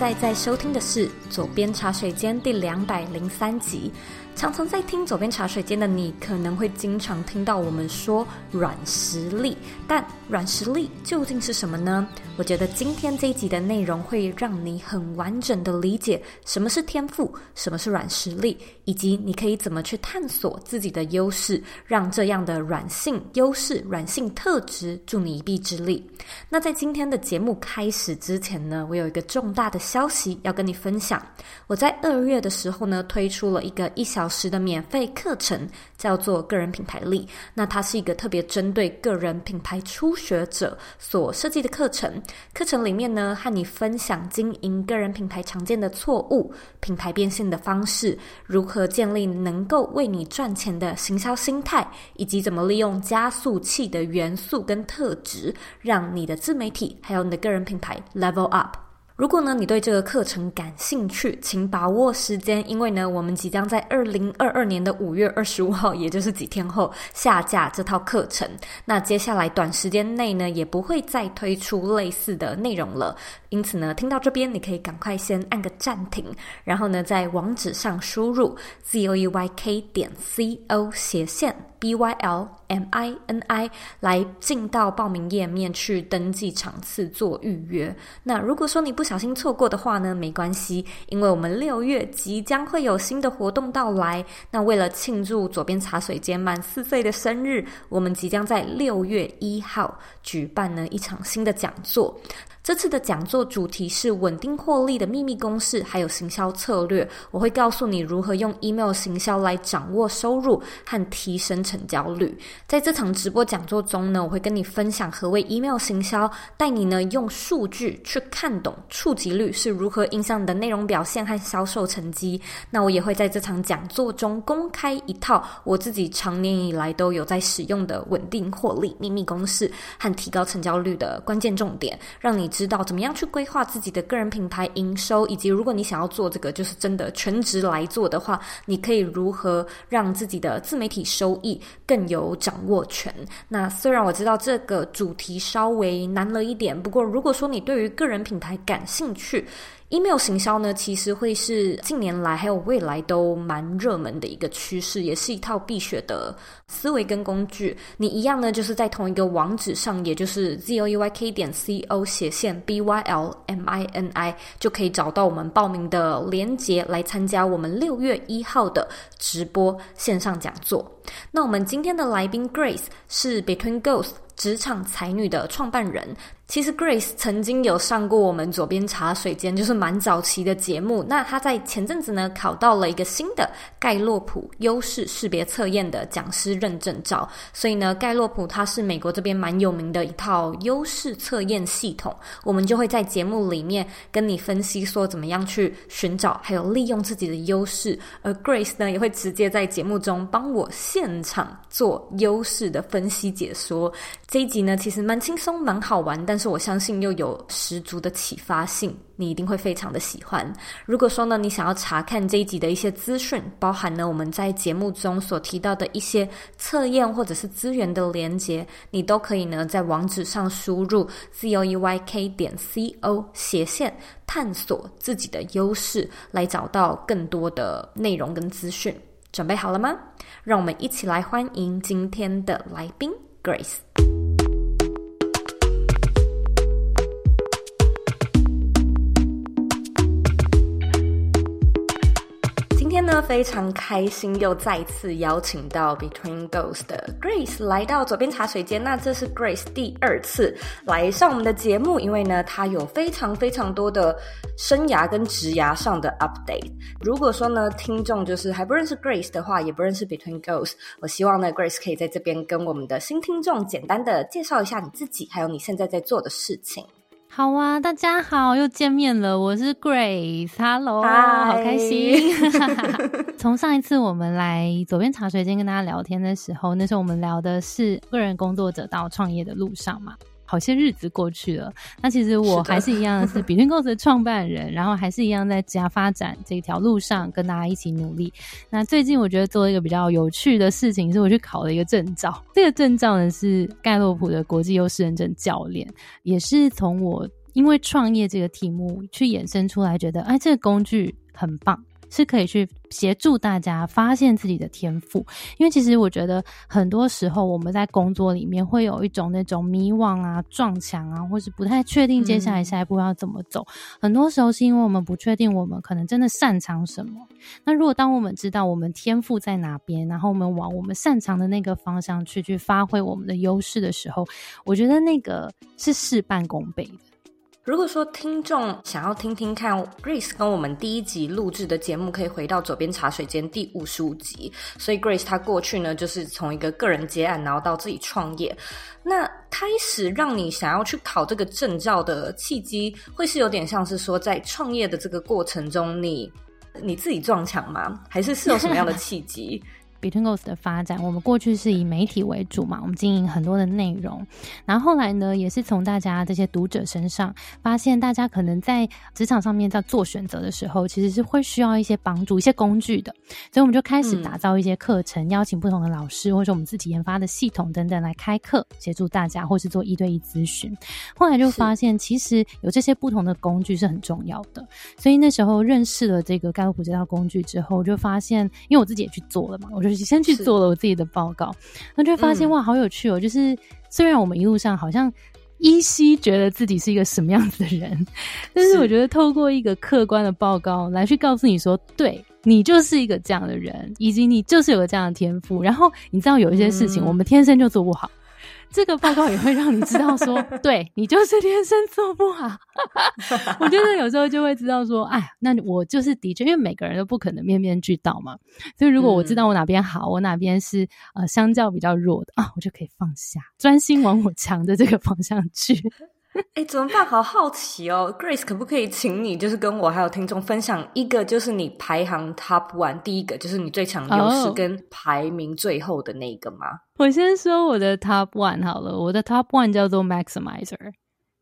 在在收听的是《左边茶水间》第两百零三集。常常在听左边茶水间的你，可能会经常听到我们说软实力，但软实力究竟是什么呢？我觉得今天这一集的内容会让你很完整的理解什么是天赋，什么是软实力，以及你可以怎么去探索自己的优势，让这样的软性优势、软性特质助你一臂之力。那在今天的节目开始之前呢，我有一个重大的消息要跟你分享。我在二月的时候呢，推出了一个一小时的免费课程，叫做个人品牌力。那它是一个特别针对个人品牌初学者所设计的课程。课程里面呢，和你分享经营个人品牌常见的错误、品牌变现的方式，如何建立能够为你赚钱的行销心态，以及怎么利用加速器的元素跟特质，让你的自媒体还有你的个人品牌 level up。如果呢，你对这个课程感兴趣，请把握时间，因为呢，我们即将在二零二二年的五月二十五号，也就是几天后下架这套课程。那接下来短时间内呢，也不会再推出类似的内容了。因此呢，听到这边，你可以赶快先按个暂停，然后呢，在网址上输入 z o e y k 点 c o 斜线 b y l m i n i 来进到报名页面去登记场次做预约。那如果说你不小心错过的话呢，没关系，因为我们六月即将会有新的活动到来。那为了庆祝左边茶水间满四岁的生日，我们即将在六月一号举办呢一场新的讲座。这次的讲座主题是稳定获利的秘密公式，还有行销策略。我会告诉你如何用 email 行销来掌握收入和提升成交率。在这场直播讲座中呢，我会跟你分享何谓 email 行销，带你呢用数据去看懂触及率是如何影响你的内容表现和销售成绩。那我也会在这场讲座中公开一套我自己长年以来都有在使用的稳定获利秘密公式和提高成交率的关键重点，让你。知道怎么样去规划自己的个人品牌营收，以及如果你想要做这个就是真的全职来做的话，你可以如何让自己的自媒体收益更有掌握权？那虽然我知道这个主题稍微难了一点，不过如果说你对于个人品牌感兴趣，email 行销呢，其实会是近年来还有未来都蛮热门的一个趋势，也是一套必学的思维跟工具。你一样呢，就是在同一个网址上，也就是 z o e y k 点 c o 斜线 b y l m i n i，就可以找到我们报名的链接来参加我们六月一号的直播线上讲座。那我们今天的来宾 Grace 是 Between Ghost 职场才女的创办人。其实 Grace 曾经有上过我们左边茶水间，就是蛮早期的节目。那她在前阵子呢，考到了一个新的盖洛普优势识别测验的讲师认证照。所以呢，盖洛普它是美国这边蛮有名的一套优势测验系统。我们就会在节目里面跟你分析说，怎么样去寻找还有利用自己的优势。而 Grace 呢，也会直接在节目中帮我现场做优势的分析解说。这一集呢，其实蛮轻松蛮好玩，但是我相信又有十足的启发性，你一定会非常的喜欢。如果说呢，你想要查看这一集的一些资讯，包含呢我们在节目中所提到的一些测验或者是资源的连接，你都可以呢在网址上输入 z o e y k 点 c o 斜线探索自己的优势，来找到更多的内容跟资讯。准备好了吗？让我们一起来欢迎今天的来宾 Grace。呢，非常开心又再次邀请到 Between Ghosts 的 Grace 来到左边茶水间。那这是 Grace 第二次来上我们的节目，因为呢，她有非常非常多的生涯跟职涯上的 update。如果说呢，听众就是还不认识 Grace 的话，也不认识 Between Ghosts，我希望呢，Grace 可以在这边跟我们的新听众简单的介绍一下你自己，还有你现在在做的事情。好啊，大家好，又见面了，我是 Grace，Hello，好开心。从上一次我们来左边茶水间跟大家聊天的时候，那时候我们聊的是个人工作者到创业的路上嘛。好些日子过去了，那其实我还是一样是 Between Goals 的创办人，然后还是一样在家发展这条路上跟大家一起努力。那最近我觉得做一个比较有趣的事情，是我去考了一个证照。这个证照呢是盖洛普的国际优势认证教练，也是从我因为创业这个题目去衍生出来，觉得哎这个工具很棒。是可以去协助大家发现自己的天赋，因为其实我觉得很多时候我们在工作里面会有一种那种迷惘啊、撞墙啊，或是不太确定接下来下一步要怎么走。很多时候是因为我们不确定我们可能真的擅长什么。那如果当我们知道我们天赋在哪边，然后我们往我们擅长的那个方向去去发挥我们的优势的时候，我觉得那个是事半功倍的。如果说听众想要听听看 Grace 跟我们第一集录制的节目，可以回到左边茶水间第五十五集。所以 Grace 她过去呢，就是从一个个人接案，然后到自己创业。那开始让你想要去考这个证照的契机，会是有点像是说，在创业的这个过程中，你你自己撞墙吗？还是是有什么样的契机？Between Goals 的发展，我们过去是以媒体为主嘛，我们经营很多的内容。然后后来呢，也是从大家这些读者身上发现，大家可能在职场上面在做选择的时候，其实是会需要一些帮助、一些工具的。所以我们就开始打造一些课程，邀请不同的老师，或者我们自己研发的系统等等来开课，协助大家，或是做一对一咨询。后来就发现，其实有这些不同的工具是很重要的。所以那时候认识了这个盖洛普这套工具之后，就发现，因为我自己也去做了嘛，我就。先去做了我自己的报告，那就发现哇，好有趣哦！就是虽然我们一路上好像依稀觉得自己是一个什么样子的人，但是我觉得透过一个客观的报告来去告诉你说，对你就是一个这样的人，以及你就是有个这样的天赋。然后你知道有一些事情，我们天生就做不好。这个报告也会让你知道，说 对你就是天生做不好。我觉得有时候就会知道说，哎，那我就是的确，因为每个人都不可能面面俱到嘛。所以如果我知道我哪边好，我哪边是呃相较比较弱的啊，我就可以放下，专心往我强的这个方向去。哎，怎么办？好好奇哦，Grace，可不可以请你就是跟我还有听众分享一个，就是你排行 Top One 第一个，就是你最强优势跟排名最后的那个吗？我先说我的 Top One 好了，我的 Top One 叫做 Maximizer，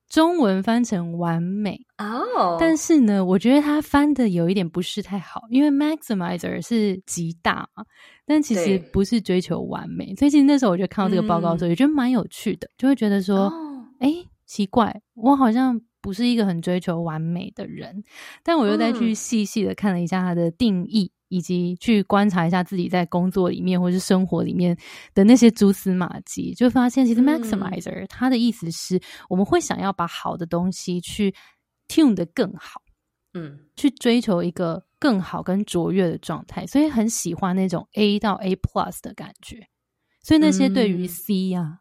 中文翻成完美哦。但是呢，我觉得它翻的有一点不是太好，因为 Maximizer 是极大嘛，但其实不是追求完美。所以其实那时候我就看到这个报告的时候，也觉得蛮有趣的，就会觉得说，哎。奇怪，我好像不是一个很追求完美的人，但我又再去细细的看了一下它的定义，以及去观察一下自己在工作里面或是生活里面的那些蛛丝马迹，就发现其实 maximizer 它的意思是我们会想要把好的东西去 tune 的更好，嗯，去追求一个更好跟卓越的状态，所以很喜欢那种 A 到 A plus 的感觉，所以那些对于 C 呀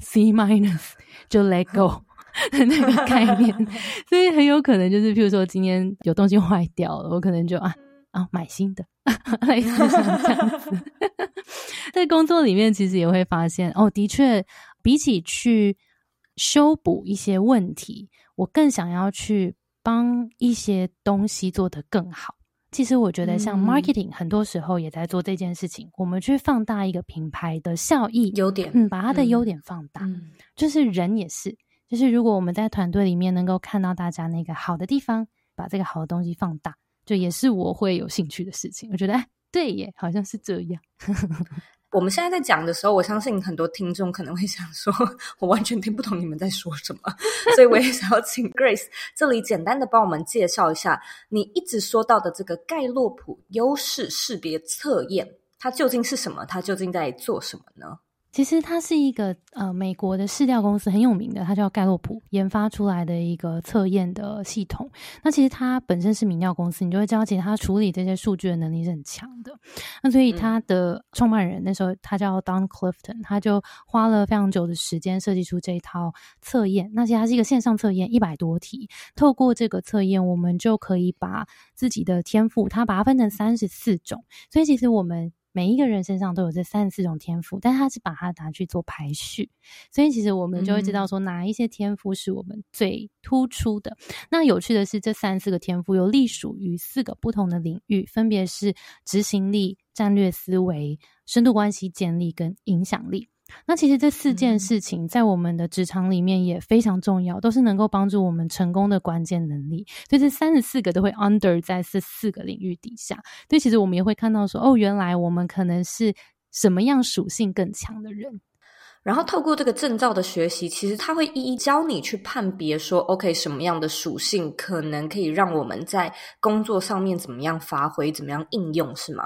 C minus 就 let go。那个概念，所以很有可能就是，譬如说今天有东西坏掉了，我可能就啊啊买新的，类似这样子。在工作里面，其实也会发现哦，的确，比起去修补一些问题，我更想要去帮一些东西做得更好。其实我觉得，像 marketing 很多时候也在做这件事情，我们去放大一个品牌的效益、优点，嗯，把它的优点放大，就是人也是。就是如果我们在团队里面能够看到大家那个好的地方，把这个好的东西放大，就也是我会有兴趣的事情。我觉得，哎，对耶，好像是这样。我们现在在讲的时候，我相信很多听众可能会想说，我完全听不懂你们在说什么。所以我也想要请 Grace 这里简单的帮我们介绍一下，你一直说到的这个盖洛普优势识别测验，它究竟是什么？它究竟在做什么呢？其实它是一个呃美国的市调公司很有名的，它叫盖洛普研发出来的一个测验的系统。那其实它本身是民调公司，你就会知道，其实它处理这些数据的能力是很强的。那所以它的创办人那时候他叫 Don Clifton，他就花了非常久的时间设计出这一套测验。那其实它是一个线上测验，一百多题。透过这个测验，我们就可以把自己的天赋，它把它分成三十四种。所以其实我们。每一个人身上都有这三十四种天赋，但他是把它拿去做排序，所以其实我们就会知道说哪一些天赋是我们最突出的。那有趣的是，这三四个天赋又隶属于四个不同的领域，分别是执行力、战略思维、深度关系建立跟影响力。那其实这四件事情在我们的职场里面也非常重要，都是能够帮助我们成功的关键能力。所以这三十四个都会 under 在这四个领域底下。所以其实我们也会看到说，哦，原来我们可能是什么样属性更强的人。然后透过这个证照的学习，其实他会一一教你去判别说，OK，什么样的属性可能可以让我们在工作上面怎么样发挥，怎么样应用，是吗？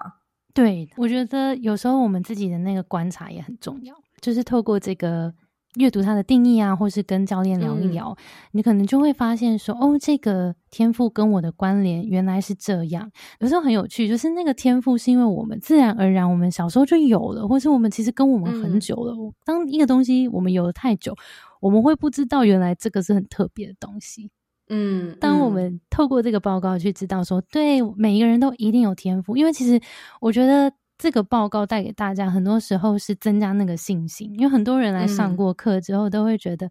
对，我觉得有时候我们自己的那个观察也很重要，就是透过这个阅读它的定义啊，或是跟教练聊一聊，你可能就会发现说，哦，这个天赋跟我的关联原来是这样。有时候很有趣，就是那个天赋是因为我们自然而然，我们小时候就有了，或是我们其实跟我们很久了。当一个东西我们有了太久，我们会不知道原来这个是很特别的东西。嗯，当我们透过这个报告去知道说，对每一个人都一定有天赋，因为其实我觉得这个报告带给大家很多时候是增加那个信心，因为很多人来上过课之后都会觉得，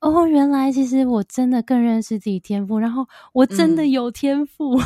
哦，原来其实我真的更认识自己天赋，然后我真的有天赋。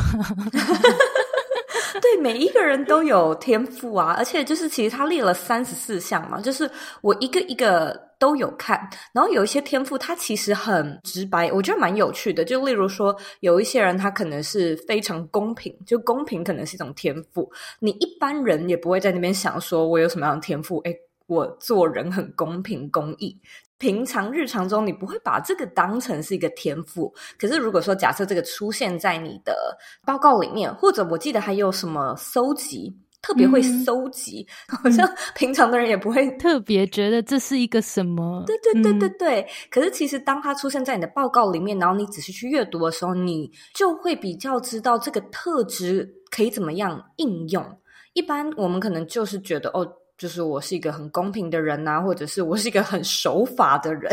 对，每一个人都有天赋啊，而且就是其实他列了三十四项嘛，就是我一个一个都有看，然后有一些天赋他其实很直白，我觉得蛮有趣的。就例如说，有一些人他可能是非常公平，就公平可能是一种天赋，你一般人也不会在那边想说我有什么样的天赋，哎，我做人很公平公义。平常日常中，你不会把这个当成是一个天赋。可是，如果说假设这个出现在你的报告里面，或者我记得还有什么搜集，特别会搜集，好像平常的人也不会特别觉得这是一个什么。对对对对对。可是，其实当它出现在你的报告里面，然后你仔细去阅读的时候，你就会比较知道这个特质可以怎么样应用。一般我们可能就是觉得哦。就是我是一个很公平的人呐，或者是我是一个很守法的人，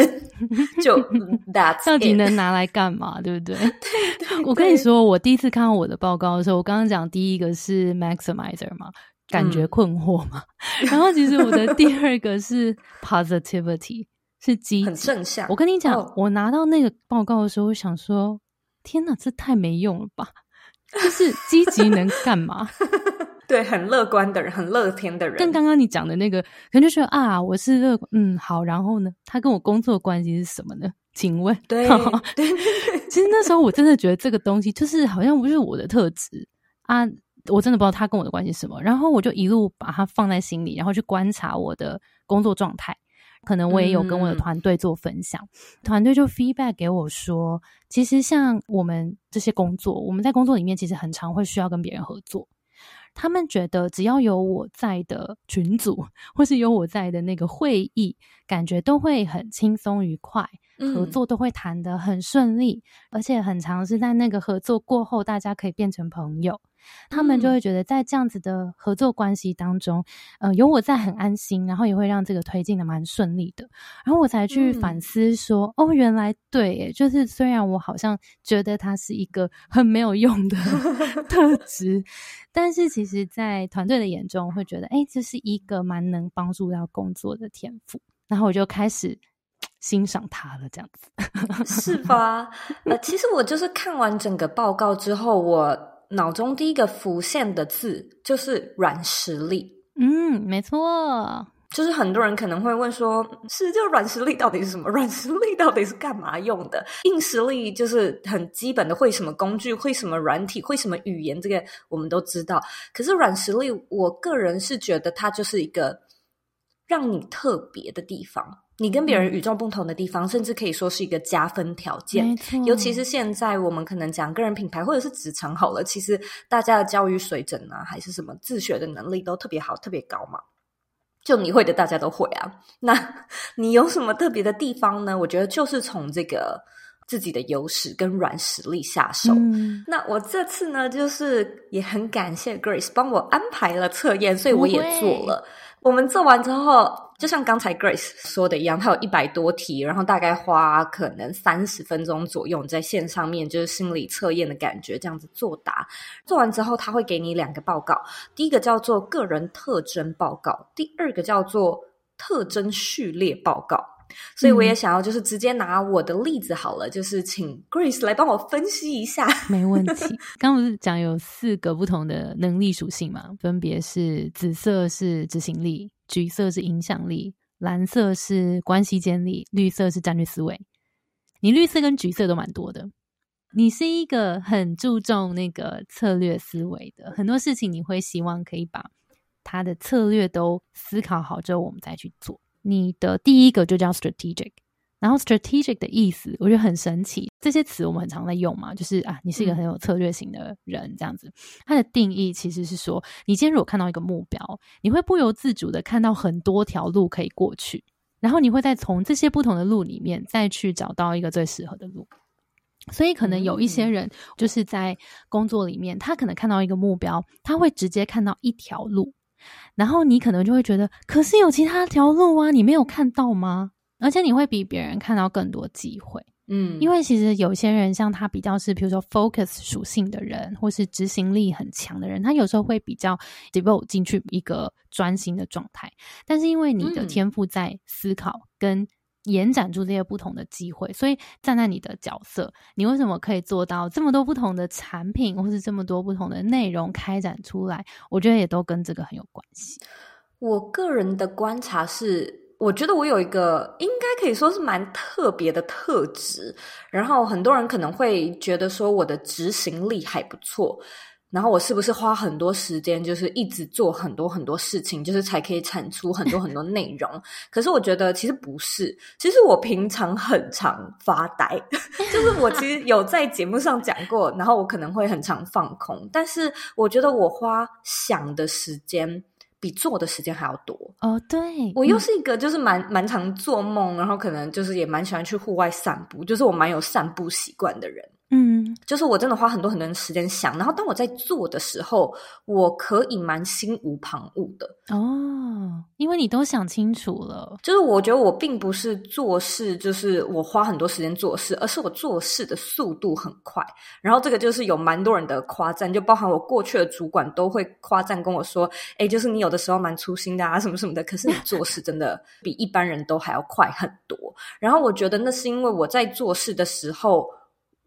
就 that 到底能拿来干嘛？对不对？我跟你说，我第一次看到我的报告的时候，我刚刚讲第一个是 maximizer 嘛，感觉困惑嘛。然后其实我的第二个是 positivity，是积很正向。我跟你讲，我拿到那个报告的时候，我想说，天哪，这太没用了吧？就是积极能干嘛？对，很乐观的人，很乐天的人。跟刚刚你讲的那个，可能就说啊，我是乐，嗯，好。然后呢，他跟我工作关系是什么呢？请问，对，对。其实那时候我真的觉得这个东西就是好像不是我的特质啊，我真的不知道他跟我的关系是什么。然后我就一路把它放在心里，然后去观察我的工作状态。可能我也有跟我的团队做分享，团队就 feedback 给我说，其实像我们这些工作，我们在工作里面其实很常会需要跟别人合作。他们觉得只要有我在的群组，或是有我在的那个会议，感觉都会很轻松愉快，合作都会谈得很顺利，而且很长是在那个合作过后，大家可以变成朋友。他们就会觉得在这样子的合作关系当中，呃，有我在很安心，然后也会让这个推进的蛮顺利的。然后我才去反思说，哦，原来对，就是虽然我好像觉得它是一个很没有用的 特质，但是其实在团队的眼中会觉得，哎，这是一个蛮能帮助到工作的天赋。然后我就开始欣赏他了，这样子是吧？呃，其实我就是看完整个报告之后，我。脑中第一个浮现的字就是软实力。嗯，没错，就是很多人可能会问说：“是这软实力到底是什么？软实力到底是干嘛用的？硬实力就是很基本的，会什么工具，会什么软体，会什么语言，这个我们都知道。可是软实力，我个人是觉得它就是一个让你特别的地方。”你跟别人与众不同的地方，甚至可以说是一个加分条件。尤其是现在我们可能讲个人品牌或者是职场好了，其实大家的教育水准啊，还是什么自学的能力都特别好、特别高嘛。就你会的，大家都会啊。那你有什么特别的地方呢？我觉得就是从这个自己的优势跟软实力下手。那我这次呢，就是也很感谢 Grace 帮我安排了测验，所以我也做了。我们做完之后，就像刚才 Grace 说的一样，它有一百多题，然后大概花可能三十分钟左右，在线上面就是心理测验的感觉，这样子作答。做完之后，他会给你两个报告，第一个叫做个人特征报告，第二个叫做特征序列报告。所以我也想要就是直接拿我的例子好了，就是请 Grace 来帮我分析一下。没问题。刚不是讲有四个不同的能力属性嘛？分别是紫色是执行力，橘色是影响力，蓝色是关系建立，绿色是战略思维。你绿色跟橘色都蛮多的。你是一个很注重那个策略思维的，很多事情你会希望可以把它的策略都思考好之后，我们再去做。你的第一个就叫 strategic。然后 strategic 的意思，我觉得很神奇。这些词我们很常在用嘛，就是啊，你是一个很有策略型的人，这样子。它的定义其实是说，你今天如果看到一个目标，你会不由自主的看到很多条路可以过去，然后你会再从这些不同的路里面再去找到一个最适合的路。所以可能有一些人就是在工作里面，他可能看到一个目标，他会直接看到一条路，然后你可能就会觉得，可是有其他条路啊，你没有看到吗？而且你会比别人看到更多机会，嗯，因为其实有些人像他比较是，比如说 focus 属性的人，或是执行力很强的人，他有时候会比较 devote 进去一个专心的状态。但是因为你的天赋在思考跟延展出这些不同的机会，所以站在你的角色，你为什么可以做到这么多不同的产品，或是这么多不同的内容开展出来？我觉得也都跟这个很有关系。我个人的观察是。我觉得我有一个应该可以说是蛮特别的特质，然后很多人可能会觉得说我的执行力还不错，然后我是不是花很多时间，就是一直做很多很多事情，就是才可以产出很多很多内容？可是我觉得其实不是，其实我平常很常发呆，就是我其实有在节目上讲过，然后我可能会很常放空，但是我觉得我花想的时间。比做的时间还要多哦，对我又是一个就是蛮蛮常做梦，然后可能就是也蛮喜欢去户外散步，就是我蛮有散步习惯的人。嗯，就是我真的花很多很多时间想，然后当我在做的时候，我可以蛮心无旁骛的哦，因为你都想清楚了。就是我觉得我并不是做事，就是我花很多时间做事，而是我做事的速度很快。然后这个就是有蛮多人的夸赞，就包含我过去的主管都会夸赞跟我说：“哎，就是你有的时候蛮粗心的啊，什么什么的。”可是你 做事真的比一般人都还要快很多。然后我觉得那是因为我在做事的时候。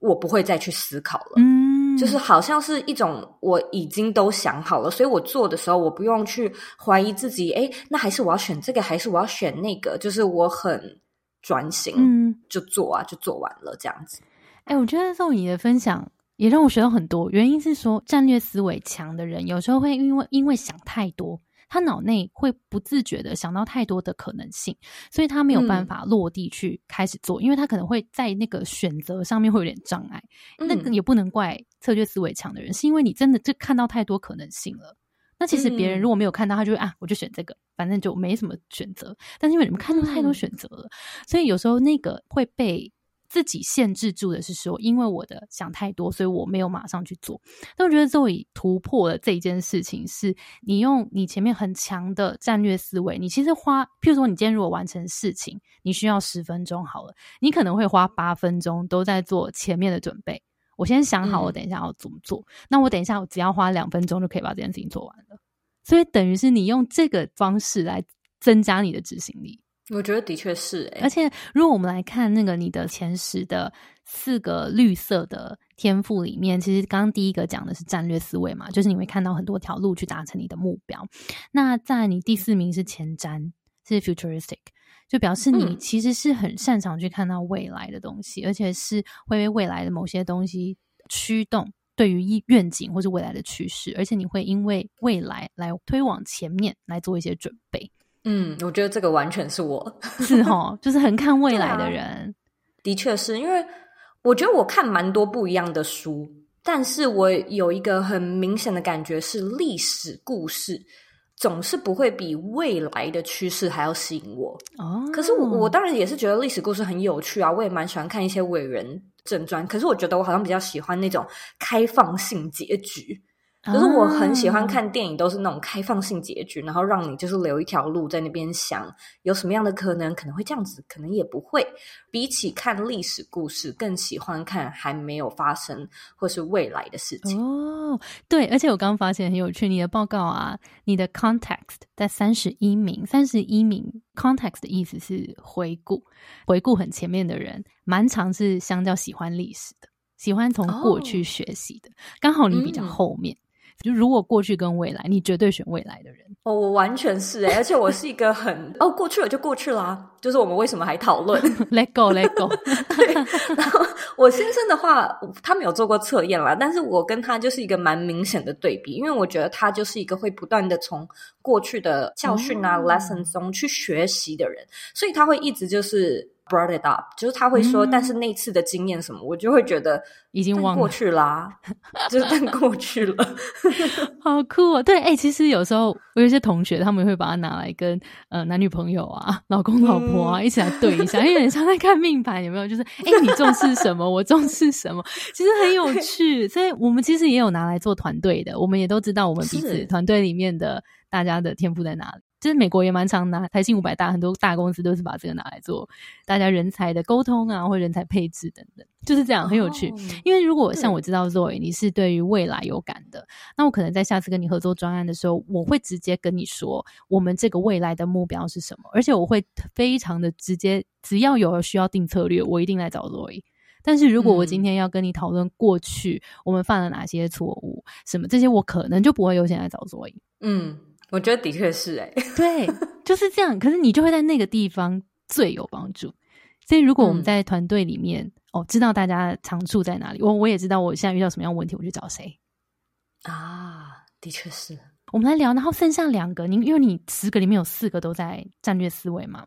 我不会再去思考了，嗯，就是好像是一种我已经都想好了，所以我做的时候我不用去怀疑自己，哎，那还是我要选这个，还是我要选那个？就是我很专心，嗯，就做啊，就做完了这样子。哎，我觉得宋你的分享也让我学到很多，原因是说战略思维强的人有时候会因为因为想太多。他脑内会不自觉的想到太多的可能性，所以他没有办法落地去开始做，因为他可能会在那个选择上面会有点障碍。那也不能怪策略思维强的人，是因为你真的就看到太多可能性了。那其实别人如果没有看到，他就会啊，我就选这个，反正就没什么选择。但是因为你们看到太多选择了，所以有时候那个会被。自己限制住的是说，因为我的想太多，所以我没有马上去做。但我觉得作为突破了这一件事情，是你用你前面很强的战略思维，你其实花，譬如说你今天如果完成事情，你需要十分钟好了，你可能会花八分钟都在做前面的准备。我先想好我等一下要怎么做，那我等一下我只要花两分钟就可以把这件事情做完了。所以等于是你用这个方式来增加你的执行力。我觉得的确是，而且如果我们来看那个你的前十的四个绿色的天赋里面，其实刚刚第一个讲的是战略思维嘛，就是你会看到很多条路去达成你的目标。那在你第四名是前瞻，是 futuristic，就表示你其实是很擅长去看到未来的东西，而且是会为未来的某些东西驱动对于愿景或是未来的趋势，而且你会因为未来来推往前面来做一些准备。嗯，我觉得这个完全是我 是哈，就是很看未来的人，的确是因为我觉得我看蛮多不一样的书，但是我有一个很明显的感觉是，历史故事总是不会比未来的趋势还要吸引我哦。可是我我当然也是觉得历史故事很有趣啊，我也蛮喜欢看一些伟人正传。可是我觉得我好像比较喜欢那种开放性结局。可是我很喜欢看电影，都是那种开放性结局，然后让你就是留一条路在那边想有什么样的可能，可能会这样子，可能也不会。比起看历史故事，更喜欢看还没有发生或是未来的事情。哦，对，而且我刚刚发现很有趣，你的报告啊，你的 context 在三十一名，三十一名 context 的意思是回顾，回顾很前面的人，蛮常是相较喜欢历史的，喜欢从过去学习的，刚好你比较后面。就如果过去跟未来，你绝对选未来的人。哦，我完全是哎，而且我是一个很哦，过去了就过去啦，就是我们为什么还讨论？Let go，Let go。对，然后我先生的话，他没有做过测验啦，但是我跟他就是一个蛮明显的对比，因为我觉得他就是一个会不断的从过去的教训啊、lesson 中去学习的人，所以他会一直就是。Brought it up，就是他会说，但是那次的经验什么，我就会觉得已经忘过去啦，就是过去了，好酷哦！对，哎，其实有时候我有些同学，他们会把它拿来跟呃男女朋友啊、老公老婆啊一起来对一下，因为有点像在看命盘，有没有？就是哎，你重视什么，我重视什么，其实很有趣。所以我们其实也有拿来做团队的，我们也都知道我们彼此团队里面的大家的天赋在哪里。其实美国也蛮常拿台信五百大，很多大公司都是把这个拿来做大家人才的沟通啊，或人才配置等等，就是这样很有趣。因为如果像我知道 Zoe 你是对于未来有感的，那我可能在下次跟你合作专案的时候，我会直接跟你说我们这个未来的目标是什么，而且我会非常的直接，只要有需要定策略，我一定来找 Zoe。但是如果我今天要跟你讨论过去我们犯了哪些错误，什么这些，我可能就不会优先来找 Zoe。嗯。我觉得的确是哎，对，就是这样。可是你就会在那个地方最有帮助。所以如果我们在团队里面哦，知道大家长处在哪里，我我也知道我现在遇到什么样问题，我去找谁啊。的确是，我们来聊。然后剩下两个，您因为你十个里面有四个都在战略思维嘛。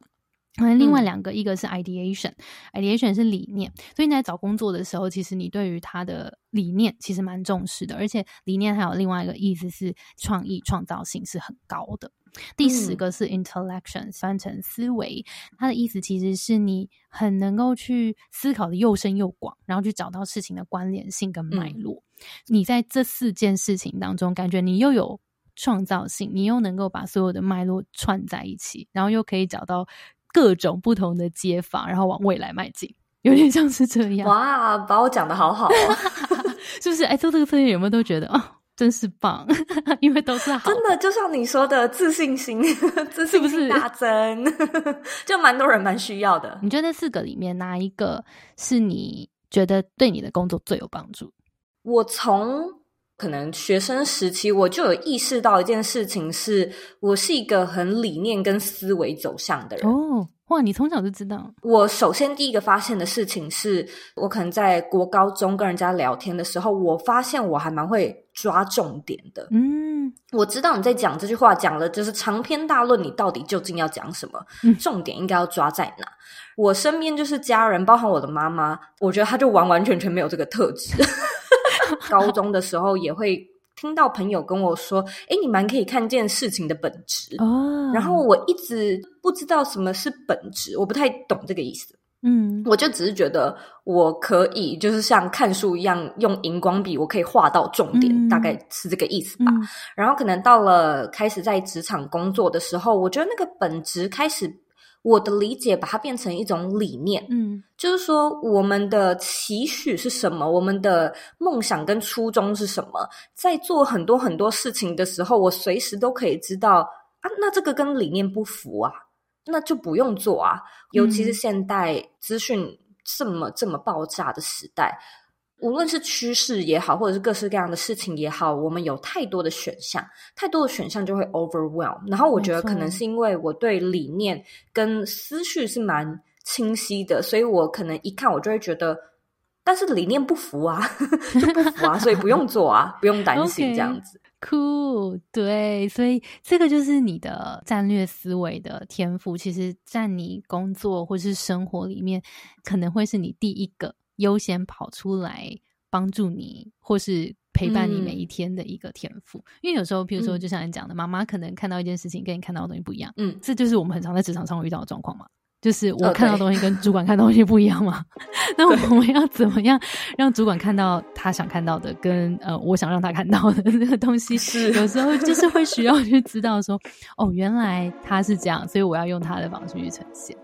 另外两个，一个是 ideation，ideation 是理念，所以你在找工作的时候，其实你对于他的理念其实蛮重视的，而且理念还有另外一个意思是创意创造性是很高的。第十个是 intellection，翻成思维，它的意思其实是你很能够去思考的又深又广，然后去找到事情的关联性跟脉络。你在这四件事情当中，感觉你又有创造性，你又能够把所有的脉络串在一起，然后又可以找到。各种不同的接法，然后往未来迈进，有点像是这样。哇，把我讲的好好，是不是？哎，做这个测验有没有都觉得哦，真是棒？因为都是好，真的就像你说的，自信心，自信心大增，就蛮多人蛮需要的。你觉得四个里面哪一个是你觉得对你的工作最有帮助？我从。可能学生时期我就有意识到一件事情，是我是一个很理念跟思维走向的人。哦，哇，你从小就知道。我首先第一个发现的事情是，我可能在国高中跟人家聊天的时候，我发现我还蛮会抓重点的。嗯，我知道你在讲这句话，讲了就是长篇大论，你到底究竟要讲什么？重点应该要抓在哪？我身边就是家人，包含我的妈妈，我觉得她就完完全全没有这个特质。高中的时候也会听到朋友跟我说：“哎，你蛮可以看见事情的本质哦。”然后我一直不知道什么是本质，我不太懂这个意思。嗯，我就只是觉得我可以就是像看书一样用荧光笔，我可以画到重点，大概是这个意思吧。然后可能到了开始在职场工作的时候，我觉得那个本质开始。我的理解，把它变成一种理念，嗯，就是说我们的期许是什么，我们的梦想跟初衷是什么，在做很多很多事情的时候，我随时都可以知道啊，那这个跟理念不符啊，那就不用做啊。尤其是现代资讯这么这么爆炸的时代。无论是趋势也好，或者是各式各样的事情也好，我们有太多的选项，太多的选项就会 overwhelm。然后我觉得可能是因为我对理念跟思绪是蛮清晰的，所以我可能一看我就会觉得，但是理念不符啊，就不符啊，所以不用做啊，不用担心这样子。Cool，对，所以这个就是你的战略思维的天赋。其实，在你工作或是生活里面，可能会是你第一个。优先跑出来帮助你，或是陪伴你每一天的一个天赋。因为有时候，譬如说，就像你讲的，妈妈可能看到一件事情跟你看到的东西不一样。嗯，这就是我们很常在职场上会遇到的状况嘛。就是我看到东西跟主管看东西不一样嘛。那我们要怎么样让主管看到他想看到的，跟呃我想让他看到的那个东西？是有时候就是会需要去知道说，哦，原来他是这样，所以我要用他的方式去呈现。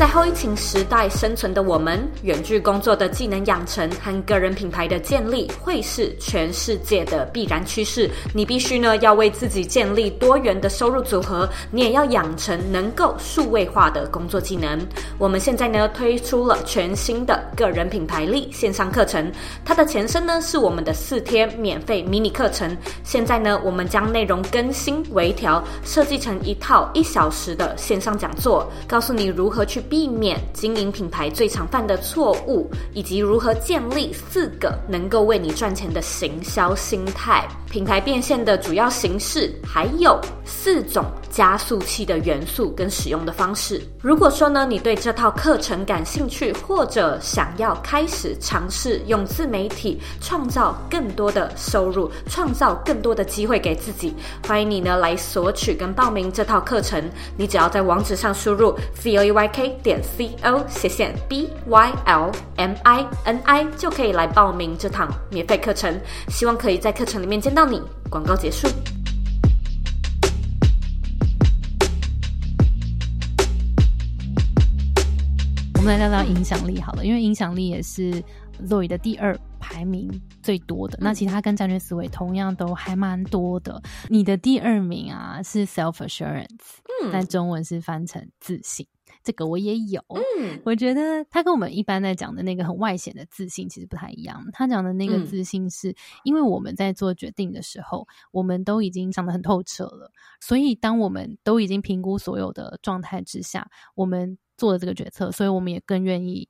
在后疫情时代生存的我们，远距工作的技能养成和个人品牌的建立，会是全世界的必然趋势。你必须呢，要为自己建立多元的收入组合，你也要养成能够数位化的工作技能。我们现在呢，推出了全新的个人品牌力线上课程，它的前身呢，是我们的四天免费迷你课程。现在呢，我们将内容更新微调，设计成一套一小时的线上讲座，告诉你如何去避。免经营品牌最常犯的错误，以及如何建立四个能够为你赚钱的行销心态。品牌变现的主要形式还有四种加速器的元素跟使用的方式。如果说呢，你对这套课程感兴趣，或者想要开始尝试用自媒体创造更多的收入，创造更多的机会给自己，欢迎你呢来索取跟报名这套课程。你只要在网址上输入 c o e y k 点 c o 斜线 b y l m i n i 就可以来报名这堂免费课程。希望可以在课程里面见到。你广告结束。我们来聊聊影响力好了，因为影响力也是 Zoe 的第二排名最多的。那其他跟战略思维同样都还蛮多的。你的第二名啊是 self assurance，嗯，但中文是翻成自信。这个我也有，嗯，我觉得他跟我们一般在讲的那个很外显的自信其实不太一样。他讲的那个自信是因为我们在做决定的时候，我们都已经想得很透彻了，所以当我们都已经评估所有的状态之下，我们做了这个决策，所以我们也更愿意。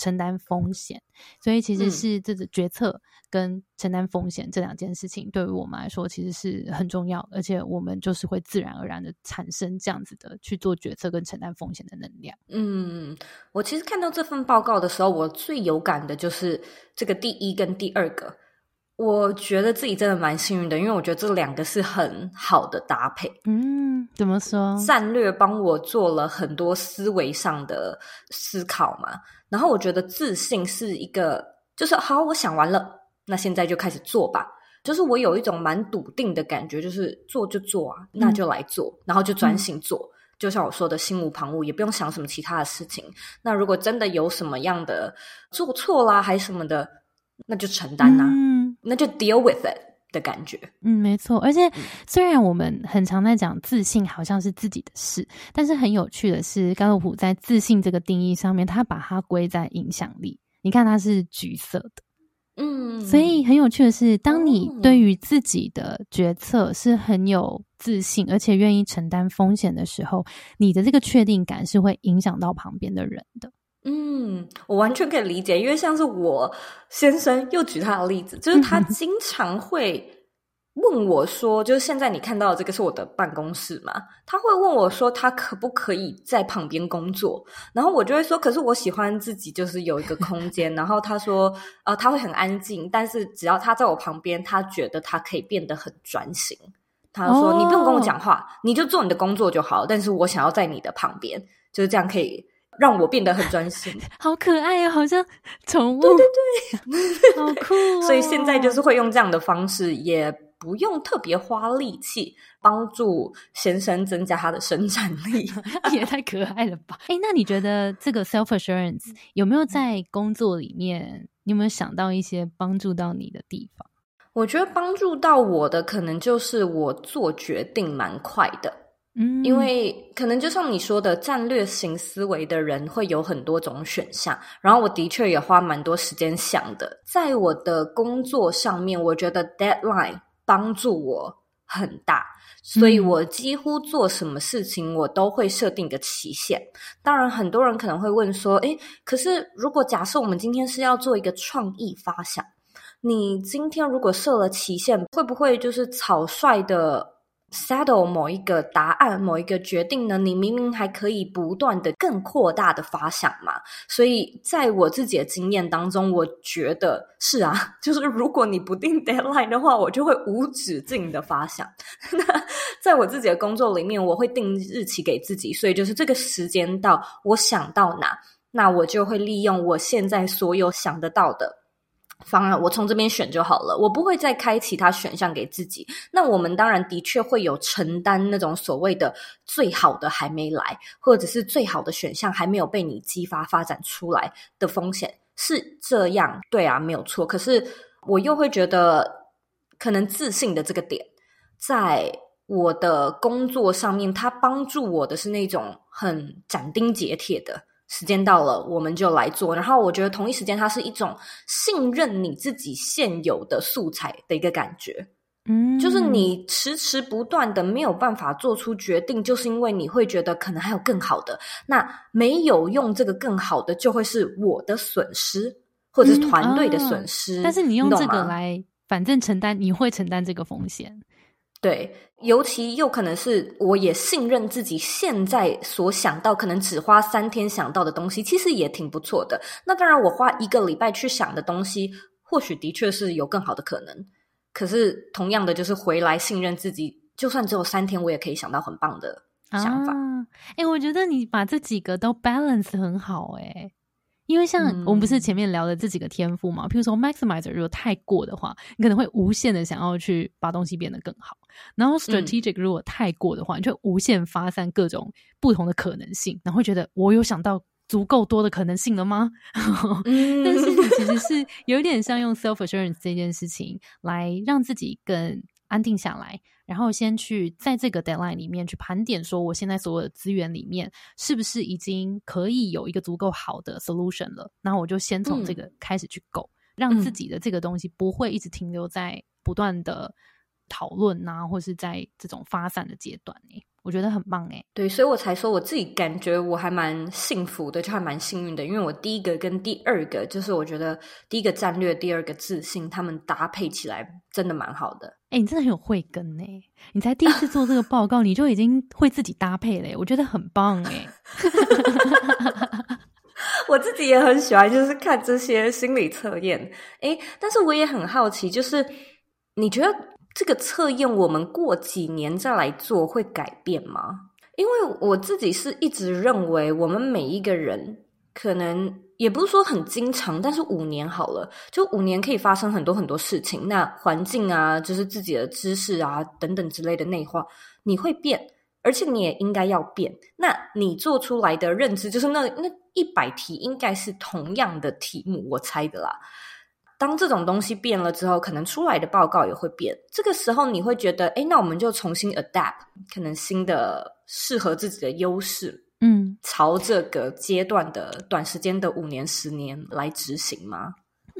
承担风险，所以其实是这个决策跟承担风险这两件事情，对于我们来说其实是很重要，而且我们就是会自然而然的产生这样子的去做决策跟承担风险的能量。嗯，我其实看到这份报告的时候，我最有感的就是这个第一跟第二个。我觉得自己真的蛮幸运的，因为我觉得这两个是很好的搭配。嗯，怎么说？战略帮我做了很多思维上的思考嘛。然后我觉得自信是一个，就是好，我想完了，那现在就开始做吧。就是我有一种蛮笃定的感觉，就是做就做啊，那就来做，然后就专心做。就像我说的，心无旁骛，也不用想什么其他的事情。那如果真的有什么样的做错啦，还是什么的，那就承担呐。那就 deal with it 的感觉，嗯，没错。而且虽然我们很常在讲自信好像是自己的事，但是很有趣的是，高洛普在自信这个定义上面，他把它归在影响力。你看，它是橘色的，嗯。所以很有趣的是，当你对于自己的决策是很有自信，而且愿意承担风险的时候，你的这个确定感是会影响到旁边的人的。嗯，我完全可以理解，因为像是我先生又举他的例子，就是他经常会问我说，就是现在你看到这个是我的办公室嘛？他会问我说，他可不可以在旁边工作？然后我就会说，可是我喜欢自己就是有一个空间。然后他说，呃，他会很安静，但是只要他在我旁边，他觉得他可以变得很专心。他说，你不用跟我讲话，你就做你的工作就好。但是我想要在你的旁边，就是这样可以。让我变得很专心，好可爱啊，好像宠物，对对对，好酷。所以现在就是会用这样的方式，也不用特别花力气，帮助先生增加他的生产力，也太可爱了吧？哎，那你觉得这个 self assurance 有没有在工作里面，你有没有想到一些帮助到你的地方？我觉得帮助到我的，可能就是我做决定蛮快的。嗯，因为可能就像你说的，战略型思维的人会有很多种选项。然后我的确也花蛮多时间想的，在我的工作上面，我觉得 deadline 帮助我很大，所以我几乎做什么事情我都会设定个期限。当然，很多人可能会问说：“诶，可是如果假设我们今天是要做一个创意发想，你今天如果设了期限，会不会就是草率的？” Settle 某一个答案，某一个决定呢？你明明还可以不断的更扩大的发想嘛。所以在我自己的经验当中，我觉得是啊，就是如果你不定 deadline 的话，我就会无止境的发想。那在我自己的工作里面，我会定日期给自己，所以就是这个时间到，我想到哪，那我就会利用我现在所有想得到的。方案，我从这边选就好了，我不会再开其他选项给自己。那我们当然的确会有承担那种所谓的最好的还没来，或者是最好的选项还没有被你激发发展出来的风险，是这样，对啊，没有错。可是我又会觉得，可能自信的这个点，在我的工作上面，它帮助我的是那种很斩钉截铁的。时间到了，我们就来做。然后我觉得同一时间，它是一种信任你自己现有的素材的一个感觉。嗯，就是你迟迟不断的没有办法做出决定，就是因为你会觉得可能还有更好的。那没有用这个更好的，就会是我的损失，或者是团队的损失。但是你用这个来，反正承担，你会承担这个风险。对，尤其又可能是我也信任自己，现在所想到可能只花三天想到的东西，其实也挺不错的。那当然，我花一个礼拜去想的东西，或许的确是有更好的可能。可是，同样的，就是回来信任自己，就算只有三天，我也可以想到很棒的想法。哎，我觉得你把这几个都 balance 很好，哎。因为像我们不是前面聊的这几个天赋嘛，譬如说 maximizer 如果太过的话，你可能会无限的想要去把东西变得更好；然后 strategic 如果太过的话，你就无限发散各种不同的可能性，然后会觉得我有想到足够多的可能性了吗？但是你其实是有点像用 self assurance 这件事情来让自己更安定下来。然后先去在这个 deadline 里面去盘点，说我现在所有的资源里面是不是已经可以有一个足够好的 solution 了？然后我就先从这个开始去 go，让自己的这个东西不会一直停留在不断的讨论啊，或是在这种发散的阶段呢。我觉得很棒哎，对，所以我才说我自己感觉我还蛮幸福的，就还蛮幸运的，因为我第一个跟第二个，就是我觉得第一个战略，第二个自信，他们搭配起来真的蛮好的。哎，你真的很有慧根呢，你才第一次做这个报告，你就已经会自己搭配嘞，我觉得很棒哎。我自己也很喜欢，就是看这些心理测验。哎，但是我也很好奇，就是你觉得？这个测验我们过几年再来做会改变吗？因为我自己是一直认为，我们每一个人可能也不是说很经常，但是五年好了，就五年可以发生很多很多事情。那环境啊，就是自己的知识啊等等之类的内化，你会变，而且你也应该要变。那你做出来的认知，就是那那一百题应该是同样的题目，我猜的啦。当这种东西变了之后，可能出来的报告也会变。这个时候你会觉得，哎，那我们就重新 adapt，可能新的适合自己的优势，嗯，朝这个阶段的短时间的五年、十年来执行吗？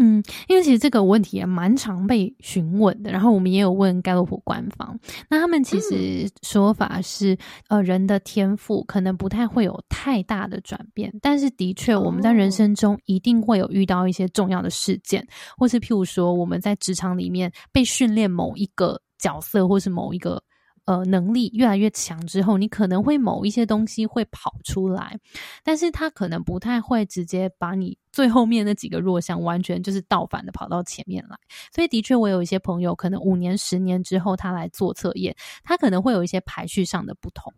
嗯，因为其实这个问题也蛮常被询问的，然后我们也有问盖洛普官方，那他们其实说法是，呃，人的天赋可能不太会有太大的转变，但是的确我们在人生中一定会有遇到一些重要的事件，或是譬如说我们在职场里面被训练某一个角色，或是某一个。呃，能力越来越强之后，你可能会某一些东西会跑出来，但是他可能不太会直接把你最后面那几个弱项完全就是倒反的跑到前面来。所以，的确，我有一些朋友，可能五年、十年之后他来做测验，他可能会有一些排序上的不同，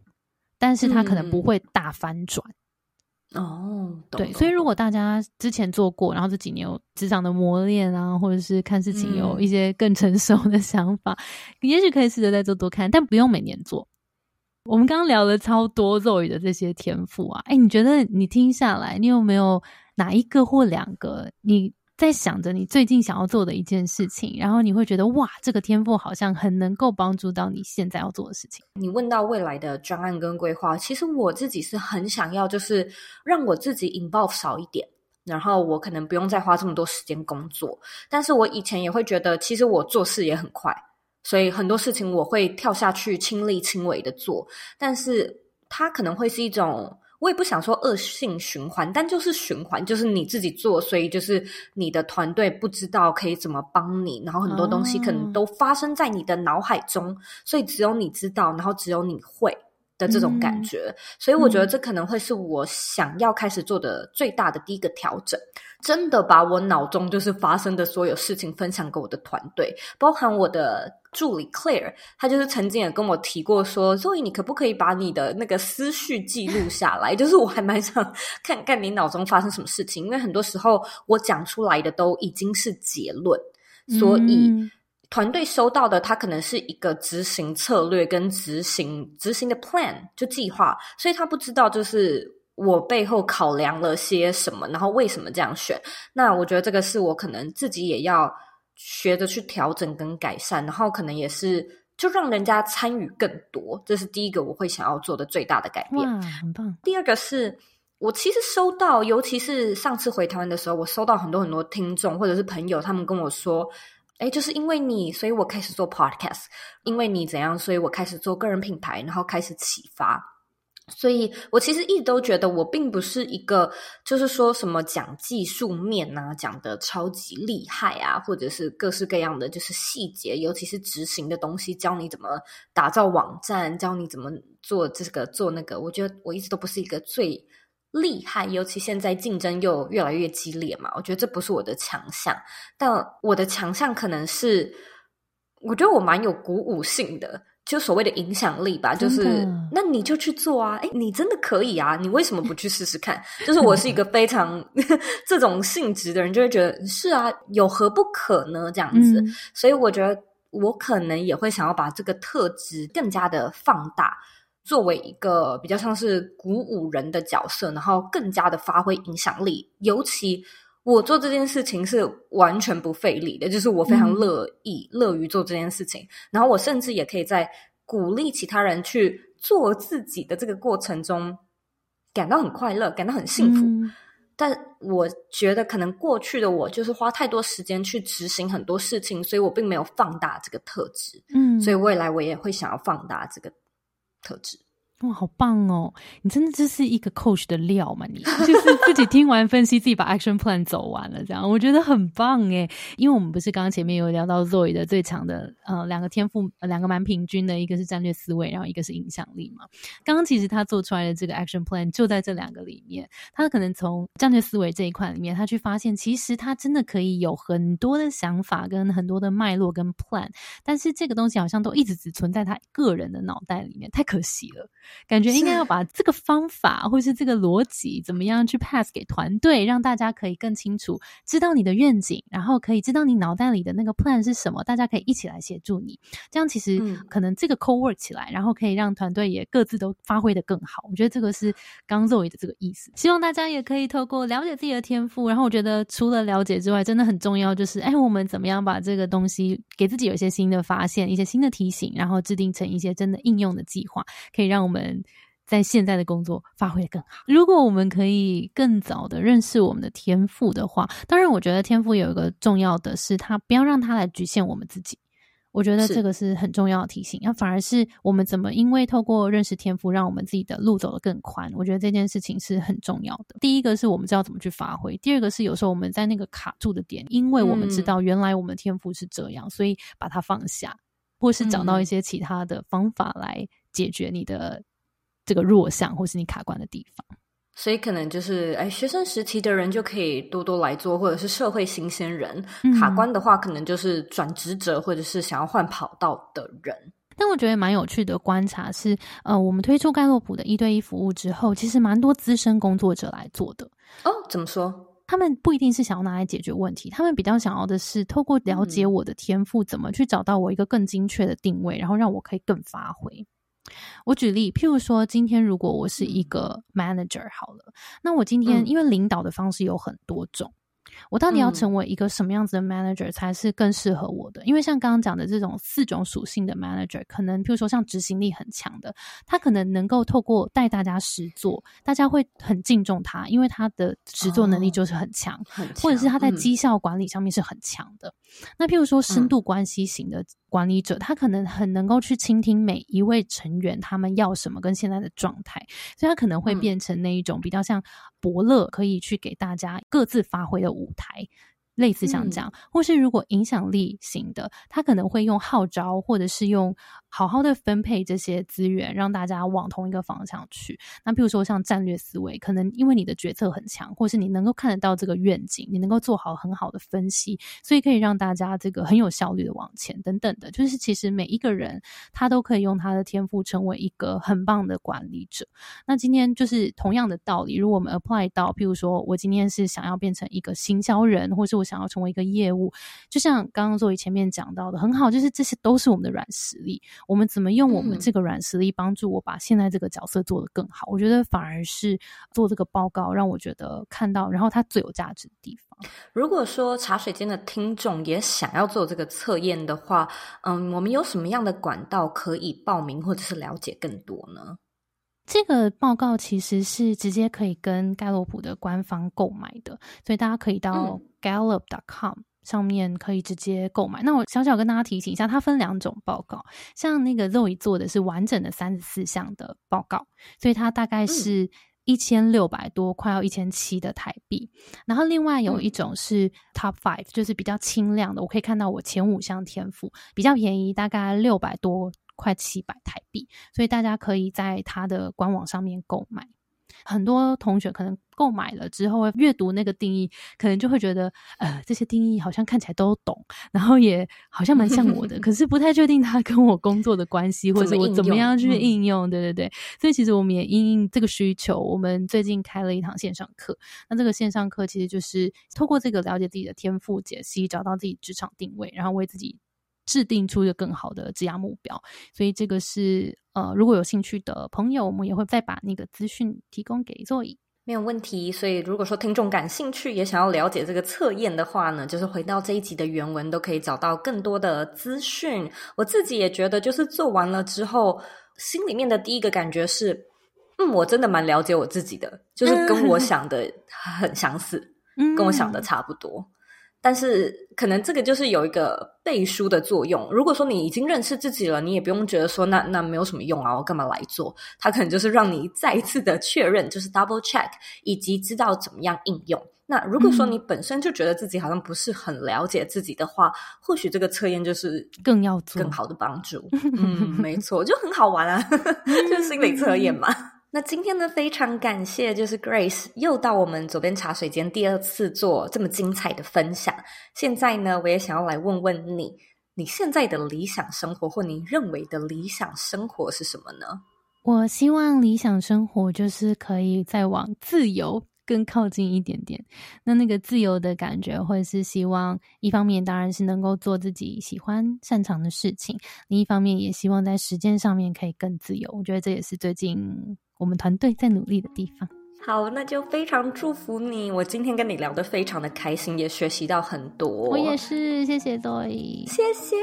但是他可能不会大翻转。哦，对，所以如果大家之前做过，然后这几年有职场的磨练啊，或者是看事情有一些更成熟的想法，也许可以试着再做多看，但不用每年做。我们刚刚聊了超多咒语的这些天赋啊，哎，你觉得你听下来，你有没有哪一个或两个你？在想着你最近想要做的一件事情，然后你会觉得哇，这个天赋好像很能够帮助到你现在要做的事情。你问到未来的专案跟规划，其实我自己是很想要，就是让我自己 involve 少一点，然后我可能不用再花这么多时间工作。但是我以前也会觉得，其实我做事也很快，所以很多事情我会跳下去亲力亲为的做，但是它可能会是一种。我也不想说恶性循环，但就是循环，就是你自己做，所以就是你的团队不知道可以怎么帮你，然后很多东西可能都发生在你的脑海中，所以只有你知道，然后只有你会的这种感觉，所以我觉得这可能会是我想要开始做的最大的第一个调整。真的把我脑中就是发生的所有事情分享给我的团队，包含我的助理 Claire，他就是曾经也跟我提过说，所以你可不可以把你的那个思绪记录下来？就是我还蛮想看看你脑中发生什么事情，因为很多时候我讲出来的都已经是结论，所以团队收到的他可能是一个执行策略跟执行执行的 plan 就计划，所以他不知道就是。我背后考量了些什么，然后为什么这样选？那我觉得这个是我可能自己也要学着去调整跟改善，然后可能也是就让人家参与更多，这是第一个我会想要做的最大的改变。哇，很棒！第二个是我其实收到，尤其是上次回台湾的时候，我收到很多很多听众或者是朋友，他们跟我说：“哎，就是因为你，所以我开始做 podcast，因为你怎样，所以我开始做个人品牌，然后开始启发。”所以我其实一直都觉得，我并不是一个就是说什么讲技术面啊，讲的超级厉害啊，或者是各式各样的就是细节，尤其是执行的东西，教你怎么打造网站，教你怎么做这个做那个。我觉得我一直都不是一个最厉害，尤其现在竞争又越来越激烈嘛，我觉得这不是我的强项。但我的强项可能是，我觉得我蛮有鼓舞性的。就所谓的影响力吧，就是那你就去做啊！哎，你真的可以啊！你为什么不去试试看？就是我是一个 非常 这种性质的人，就会觉得是啊，有何不可呢？这样子，所以我觉得我可能也会想要把这个特质更加的放大，作为一个比较像是鼓舞人的角色，然后更加的发挥影响力，尤其。我做这件事情是完全不费力的，就是我非常乐意乐于做这件事情。然后我甚至也可以在鼓励其他人去做自己的这个过程中，感到很快乐，感到很幸福。但我觉得可能过去的我就是花太多时间去执行很多事情，所以我并没有放大这个特质。嗯，所以未来我也会想要放大这个特质。哇，好棒哦！你真的就是一个 coach 的料嘛？你 就是自己听完分析，自己把 action plan 走完了，这样我觉得很棒诶。因为我们不是刚刚前面有聊到 Zoe 的最强的呃两个天赋，两个蛮平均的，一个是战略思维，然后一个是影响力嘛。刚刚其实他做出来的这个 action plan 就在这两个里面，他可能从战略思维这一块里面，他去发现其实他真的可以有很多的想法跟很多的脉络跟 plan，但是这个东西好像都一直只存在他个人的脑袋里面，太可惜了。感觉应该要把这个方法或是这个逻辑怎么样去 pass 给团队，让大家可以更清楚知道你的愿景，然后可以知道你脑袋里的那个 plan 是什么，大家可以一起来协助你。这样其实可能这个 co work 起来，然后可以让团队也各自都发挥的更好。我觉得这个是刚 Zoe 的这个意思。希望大家也可以透过了解自己的天赋，然后我觉得除了了解之外，真的很重要就是，哎，我们怎么样把这个东西给自己有一些新的发现，一些新的提醒，然后制定成一些真的应用的计划，可以让我们。在现在的工作发挥的更好。如果我们可以更早的认识我们的天赋的话，当然，我觉得天赋有一个重要的是，它不要让它来局限我们自己。我觉得这个是很重要的提醒。那反而是我们怎么因为透过认识天赋，让我们自己的路走得更宽。我觉得这件事情是很重要的。第一个是我们知道怎么去发挥，第二个是有时候我们在那个卡住的点，因为我们知道原来我们天赋是这样，所以把它放下，或是找到一些其他的方法来解决你的。这个弱项或是你卡关的地方，所以可能就是哎，学生时期的人就可以多多来做，或者是社会新鲜人卡关的话，可能就是转职者或者是想要换跑道的人。但我觉得蛮有趣的观察是，呃，我们推出盖洛普的一对一服务之后，其实蛮多资深工作者来做的。哦，怎么说？他们不一定是想要拿来解决问题，他们比较想要的是透过了解我的天赋，怎么去找到我一个更精确的定位，然后让我可以更发挥。我举例，譬如说，今天如果我是一个 manager 好了，那我今天因为领导的方式有很多种。我到底要成为一个什么样子的 manager 才是更适合我的？因为像刚刚讲的这种四种属性的 manager，可能譬如说像执行力很强的，他可能能够透过带大家实做，大家会很敬重他，因为他的实做能力就是很强，或者是他在绩效管理上面是很强的。那譬如说深度关系型的管理者，他可能很能够去倾听每一位成员他们要什么跟现在的状态，所以他可能会变成那一种比较像伯乐，可以去给大家各自发挥的。舞台类似像这样，或是如果影响力型的，他可能会用号召，或者是用好好的分配这些资源，让大家往同一个方向去。那比如说像战略思维，可能因为你的决策很强，或是你能够看得到这个愿景，你能够做好很好的分析，所以可以让大家这个很有效率的往前等等的。就是其实每一个人他都可以用他的天赋成为一个很棒的管理者。那今天就是同样的道理，如果我们 apply 到，譬如说我今天是想要变成一个行销人，或是我想要成为一个业务，就像刚刚作为前面讲到的，很好，就是这些都是我们的软实力。我们怎么用我们这个软实力帮助我把现在这个角色做得更好？我觉得反而是做这个报告让我觉得看到，然后它最有价值的地方。如果说茶水间的听众也想要做这个测验的话，嗯，我们有什么样的管道可以报名或者是了解更多呢？这个报告其实是直接可以跟盖洛普的官方购买的，所以大家可以到 Gallup.com 上面可以直接购买。那我小小跟大家提醒一下，它分两种报告，像那个 Zoe 做的是完整的三十四项的报告，所以它大概是一千六百多，快要一千七的台币。然后另外有一种是 Top Five，就是比较轻量的，我可以看到我前五项天赋比较便宜，大概六百多。快七百台币，所以大家可以在它的官网上面购买。很多同学可能购买了之后阅读那个定义，可能就会觉得，呃，这些定义好像看起来都懂，然后也好像蛮像我的，可是不太确定它跟我工作的关系，或者我怎么样去应用。对对对，所以其实我们也因应这个需求，我们最近开了一堂线上课。那这个线上课其实就是透过这个了解自己的天赋解析，找到自己职场定位，然后为自己。制定出一个更好的质押目标，所以这个是呃，如果有兴趣的朋友，我们也会再把那个资讯提供给座椅，没有问题。所以如果说听众感兴趣，也想要了解这个测验的话呢，就是回到这一集的原文，都可以找到更多的资讯。我自己也觉得，就是做完了之后，心里面的第一个感觉是，嗯，我真的蛮了解我自己的，就是跟我想的很相似，跟我想的差不多。但是可能这个就是有一个背书的作用。如果说你已经认识自己了，你也不用觉得说那那没有什么用啊，我干嘛来做？它可能就是让你再一次的确认，就是 double check，以及知道怎么样应用。那如果说你本身就觉得自己好像不是很了解自己的话，或许这个测验就是更要做更好的帮助。嗯，没错，就很好玩啊，就是心理测验嘛。那今天呢，非常感谢，就是 Grace 又到我们左边茶水间第二次做这么精彩的分享。现在呢，我也想要来问问你，你现在的理想生活，或你认为的理想生活是什么呢？我希望理想生活就是可以再往自由更靠近一点点。那那个自由的感觉，或是希望一方面当然是能够做自己喜欢擅长的事情，另一方面也希望在时间上面可以更自由。我觉得这也是最近。我们团队在努力的地方。好，那就非常祝福你。我今天跟你聊得非常的开心，也学习到很多。我也是，谢谢 Zoe，谢谢。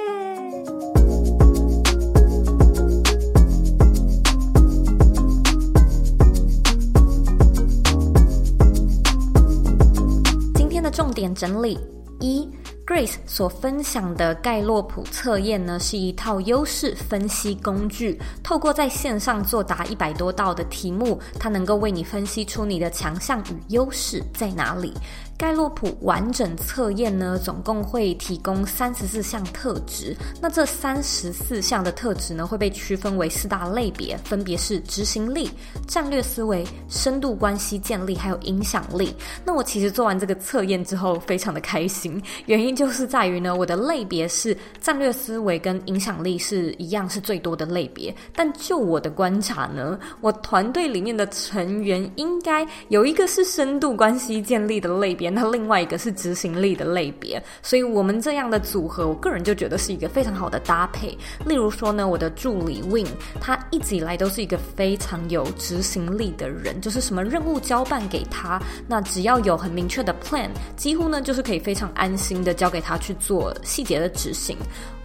今天的重点整理一。Grace 所分享的盖洛普测验呢，是一套优势分析工具。透过在线上作答一百多道的题目，它能够为你分析出你的强项与优势在哪里。盖洛普完整测验呢，总共会提供三十四项特质。那这三十四项的特质呢，会被区分为四大类别，分别是执行力、战略思维、深度关系建立，还有影响力。那我其实做完这个测验之后，非常的开心，原因就是在于呢，我的类别是战略思维跟影响力是一样是最多的类别。但就我的观察呢，我团队里面的成员应该有一个是深度关系建立的类别。那另外一个是执行力的类别，所以我们这样的组合，我个人就觉得是一个非常好的搭配。例如说呢，我的助理 Win，他一直以来都是一个非常有执行力的人，就是什么任务交办给他，那只要有很明确的 plan，几乎呢就是可以非常安心的交给他去做细节的执行。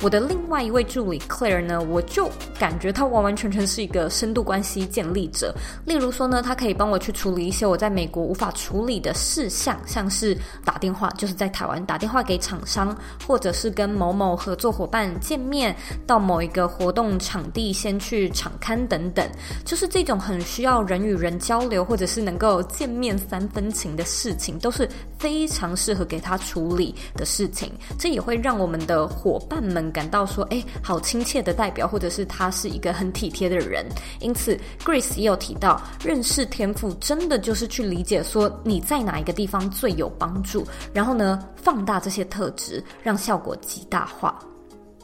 我的另外一位助理 Claire 呢，我就感觉他完完全全是一个深度关系建立者。例如说呢，他可以帮我去处理一些我在美国无法处理的事项，像是打电话，就是在台湾打电话给厂商，或者是跟某某合作伙伴见面，到某一个活动场地先去场刊等等，就是这种很需要人与人交流，或者是能够见面三分情的事情，都是非常适合给他处理的事情。这也会让我们的伙伴们感到说，哎，好亲切的代表，或者是他是一个很体贴的人。因此，Grace 也有提到，认识天赋真的就是去理解说你在哪一个地方最有有帮助，然后呢，放大这些特质，让效果极大化。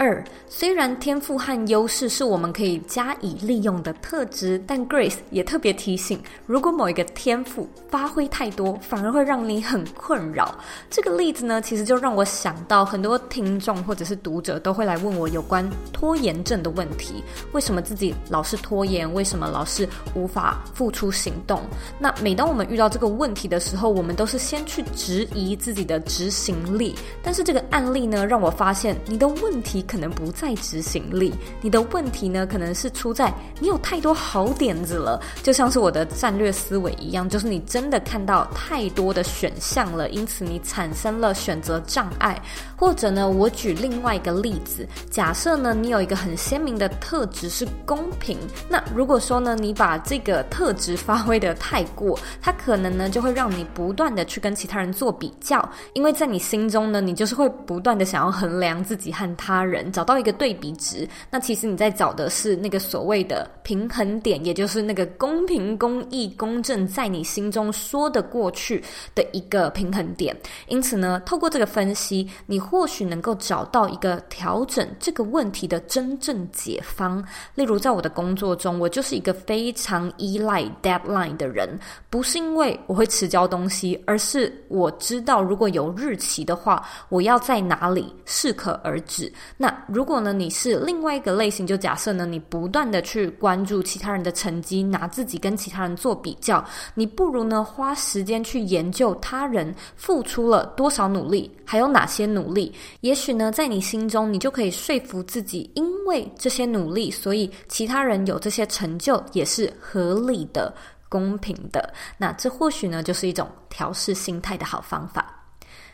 二，虽然天赋和优势是我们可以加以利用的特质，但 Grace 也特别提醒，如果某一个天赋发挥太多，反而会让你很困扰。这个例子呢，其实就让我想到很多听众或者是读者都会来问我有关拖延症的问题：为什么自己老是拖延？为什么老是无法付出行动？那每当我们遇到这个问题的时候，我们都是先去质疑自己的执行力。但是这个案例呢，让我发现你的问题。可能不在执行力，你的问题呢，可能是出在你有太多好点子了，就像是我的战略思维一样，就是你真的看到太多的选项了，因此你产生了选择障碍。或者呢，我举另外一个例子，假设呢，你有一个很鲜明的特质是公平，那如果说呢，你把这个特质发挥的太过，它可能呢就会让你不断的去跟其他人做比较，因为在你心中呢，你就是会不断的想要衡量自己和他人。找到一个对比值，那其实你在找的是那个所谓的平衡点，也就是那个公平、公义、公正，在你心中说得过去的一个平衡点。因此呢，透过这个分析，你或许能够找到一个调整这个问题的真正解方。例如，在我的工作中，我就是一个非常依赖 deadline 的人，不是因为我会迟交东西，而是我知道如果有日期的话，我要在哪里适可而止。那如果呢，你是另外一个类型，就假设呢，你不断的去关注其他人的成绩，拿自己跟其他人做比较，你不如呢花时间去研究他人付出了多少努力，还有哪些努力。也许呢，在你心中，你就可以说服自己，因为这些努力，所以其他人有这些成就也是合理的、公平的。那这或许呢，就是一种调试心态的好方法。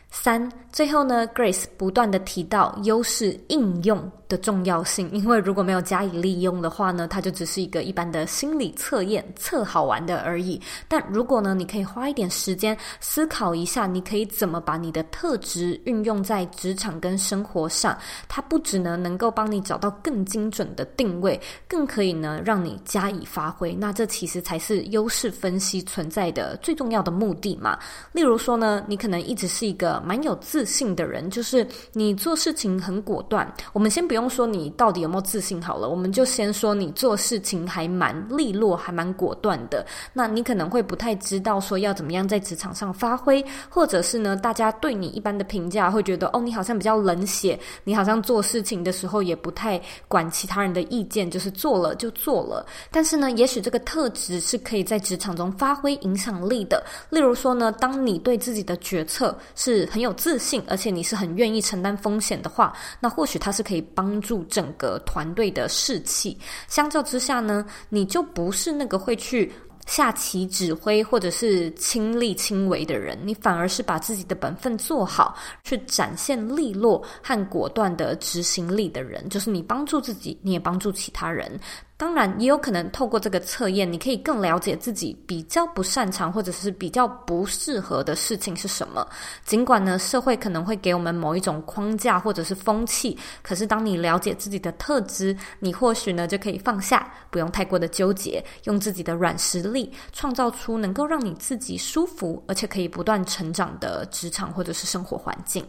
三，最后呢，Grace 不断的提到优势应用。的重要性，因为如果没有加以利用的话呢，它就只是一个一般的心理测验，测好玩的而已。但如果呢，你可以花一点时间思考一下，你可以怎么把你的特质运用在职场跟生活上，它不只呢能够帮你找到更精准的定位，更可以呢让你加以发挥。那这其实才是优势分析存在的最重要的目的嘛。例如说呢，你可能一直是一个蛮有自信的人，就是你做事情很果断。我们先不。用说你到底有没有自信好了，我们就先说你做事情还蛮利落，还蛮果断的。那你可能会不太知道说要怎么样在职场上发挥，或者是呢，大家对你一般的评价会觉得哦，你好像比较冷血，你好像做事情的时候也不太管其他人的意见，就是做了就做了。但是呢，也许这个特质是可以在职场中发挥影响力的。例如说呢，当你对自己的决策是很有自信，而且你是很愿意承担风险的话，那或许它是可以帮。帮助整个团队的士气。相较之下呢，你就不是那个会去下棋指挥或者是亲力亲为的人，你反而是把自己的本分做好，去展现利落和果断的执行力的人。就是你帮助自己，你也帮助其他人。当然，也有可能透过这个测验，你可以更了解自己比较不擅长或者是比较不适合的事情是什么。尽管呢，社会可能会给我们某一种框架或者是风气，可是当你了解自己的特质，你或许呢就可以放下，不用太过的纠结，用自己的软实力创造出能够让你自己舒服而且可以不断成长的职场或者是生活环境。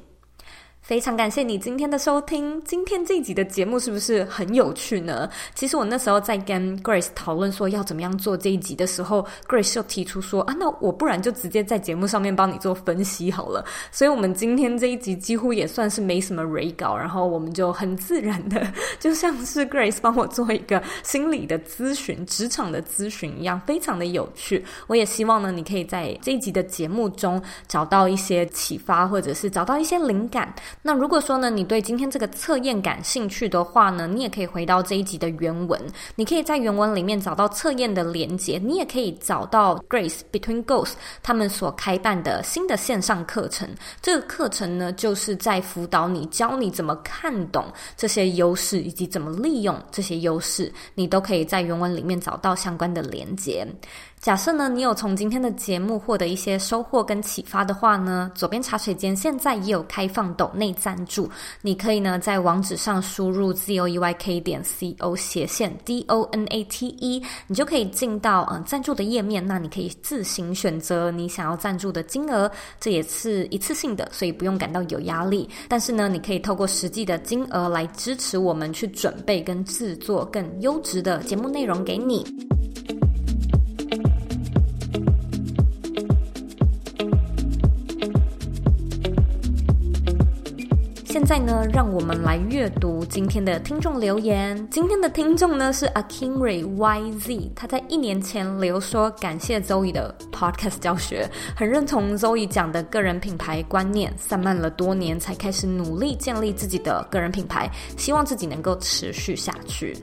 非常感谢你今天的收听。今天这一集的节目是不是很有趣呢？其实我那时候在跟 Grace 讨论说要怎么样做这一集的时候，Grace 就提出说啊，那我不然就直接在节目上面帮你做分析好了。所以，我们今天这一集几乎也算是没什么 re 稿，然后我们就很自然的，就像是 Grace 帮我做一个心理的咨询、职场的咨询一样，非常的有趣。我也希望呢，你可以在这一集的节目中找到一些启发，或者是找到一些灵感。那如果说呢，你对今天这个测验感兴趣的话呢，你也可以回到这一集的原文，你可以在原文里面找到测验的连接，你也可以找到 Grace Between Goals 他们所开办的新的线上课程。这个课程呢，就是在辅导你，教你怎么看懂这些优势，以及怎么利用这些优势，你都可以在原文里面找到相关的连接。假设呢，你有从今天的节目获得一些收获跟启发的话呢，左边茶水间现在也有开放抖内赞助，你可以呢在网址上输入 z o e y k 点 c o 斜线 d o n a t e，你就可以进到嗯赞助的页面，那你可以自行选择你想要赞助的金额，这也是一次性的，所以不用感到有压力。但是呢，你可以透过实际的金额来支持我们去准备跟制作更优质的节目内容给你。在呢，让我们来阅读今天的听众留言。今天的听众呢是 Akinry YZ，他在一年前留说感谢 Zoe 的 Podcast 教学，很认同 Zoe 讲的个人品牌观念，散漫了多年才开始努力建立自己的个人品牌，希望自己能够持续下去。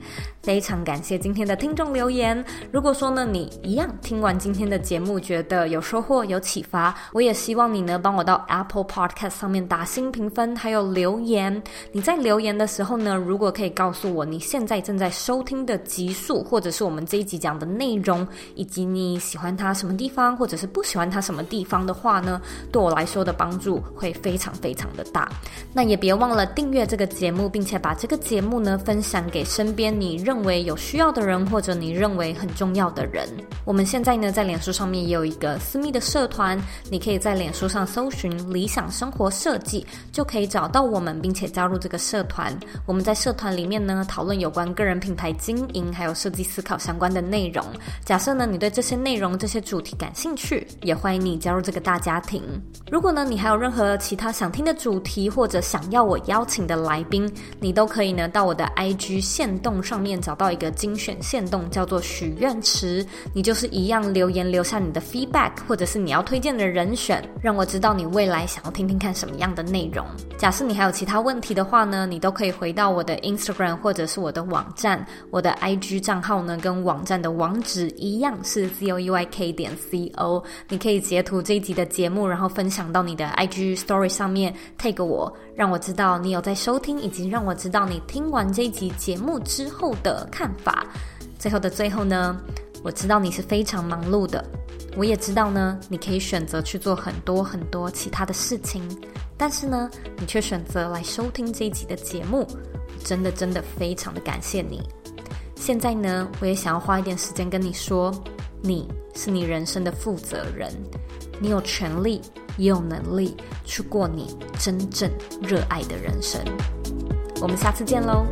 非常感谢今天的听众留言。如果说呢，你一样听完今天的节目觉得有收获、有启发，我也希望你呢帮我到 Apple Podcast 上面打新评分，还有留言。你在留言的时候呢，如果可以告诉我你现在正在收听的集数，或者是我们这一集讲的内容，以及你喜欢它什么地方，或者是不喜欢它什么地方的话呢，对我来说的帮助会非常非常的大。那也别忘了订阅这个节目，并且把这个节目呢分享给身边你认。认为有需要的人，或者你认为很重要的人，我们现在呢在脸书上面也有一个私密的社团，你可以在脸书上搜寻“理想生活设计”，就可以找到我们，并且加入这个社团。我们在社团里面呢讨论有关个人品牌经营还有设计思考相关的内容。假设呢你对这些内容、这些主题感兴趣，也欢迎你加入这个大家庭。如果呢你还有任何其他想听的主题，或者想要我邀请的来宾，你都可以呢到我的 IG 线动上面。找到一个精选线动，叫做许愿池，你就是一样留言留下你的 feedback，或者是你要推荐的人选，让我知道你未来想要听听看什么样的内容。假设你还有其他问题的话呢，你都可以回到我的 Instagram 或者是我的网站，我的 IG 账号呢跟网站的网址一样是 z o e y k 点 c o，你可以截图这一集的节目，然后分享到你的 IG Story 上面，take 我，让我知道你有在收听，以及让我知道你听完这一集节目之后的。看法，最后的最后呢，我知道你是非常忙碌的，我也知道呢，你可以选择去做很多很多其他的事情，但是呢，你却选择来收听这一集的节目，真的真的非常的感谢你。现在呢，我也想要花一点时间跟你说，你是你人生的负责人，你有权利也有能力去过你真正热爱的人生。我们下次见喽。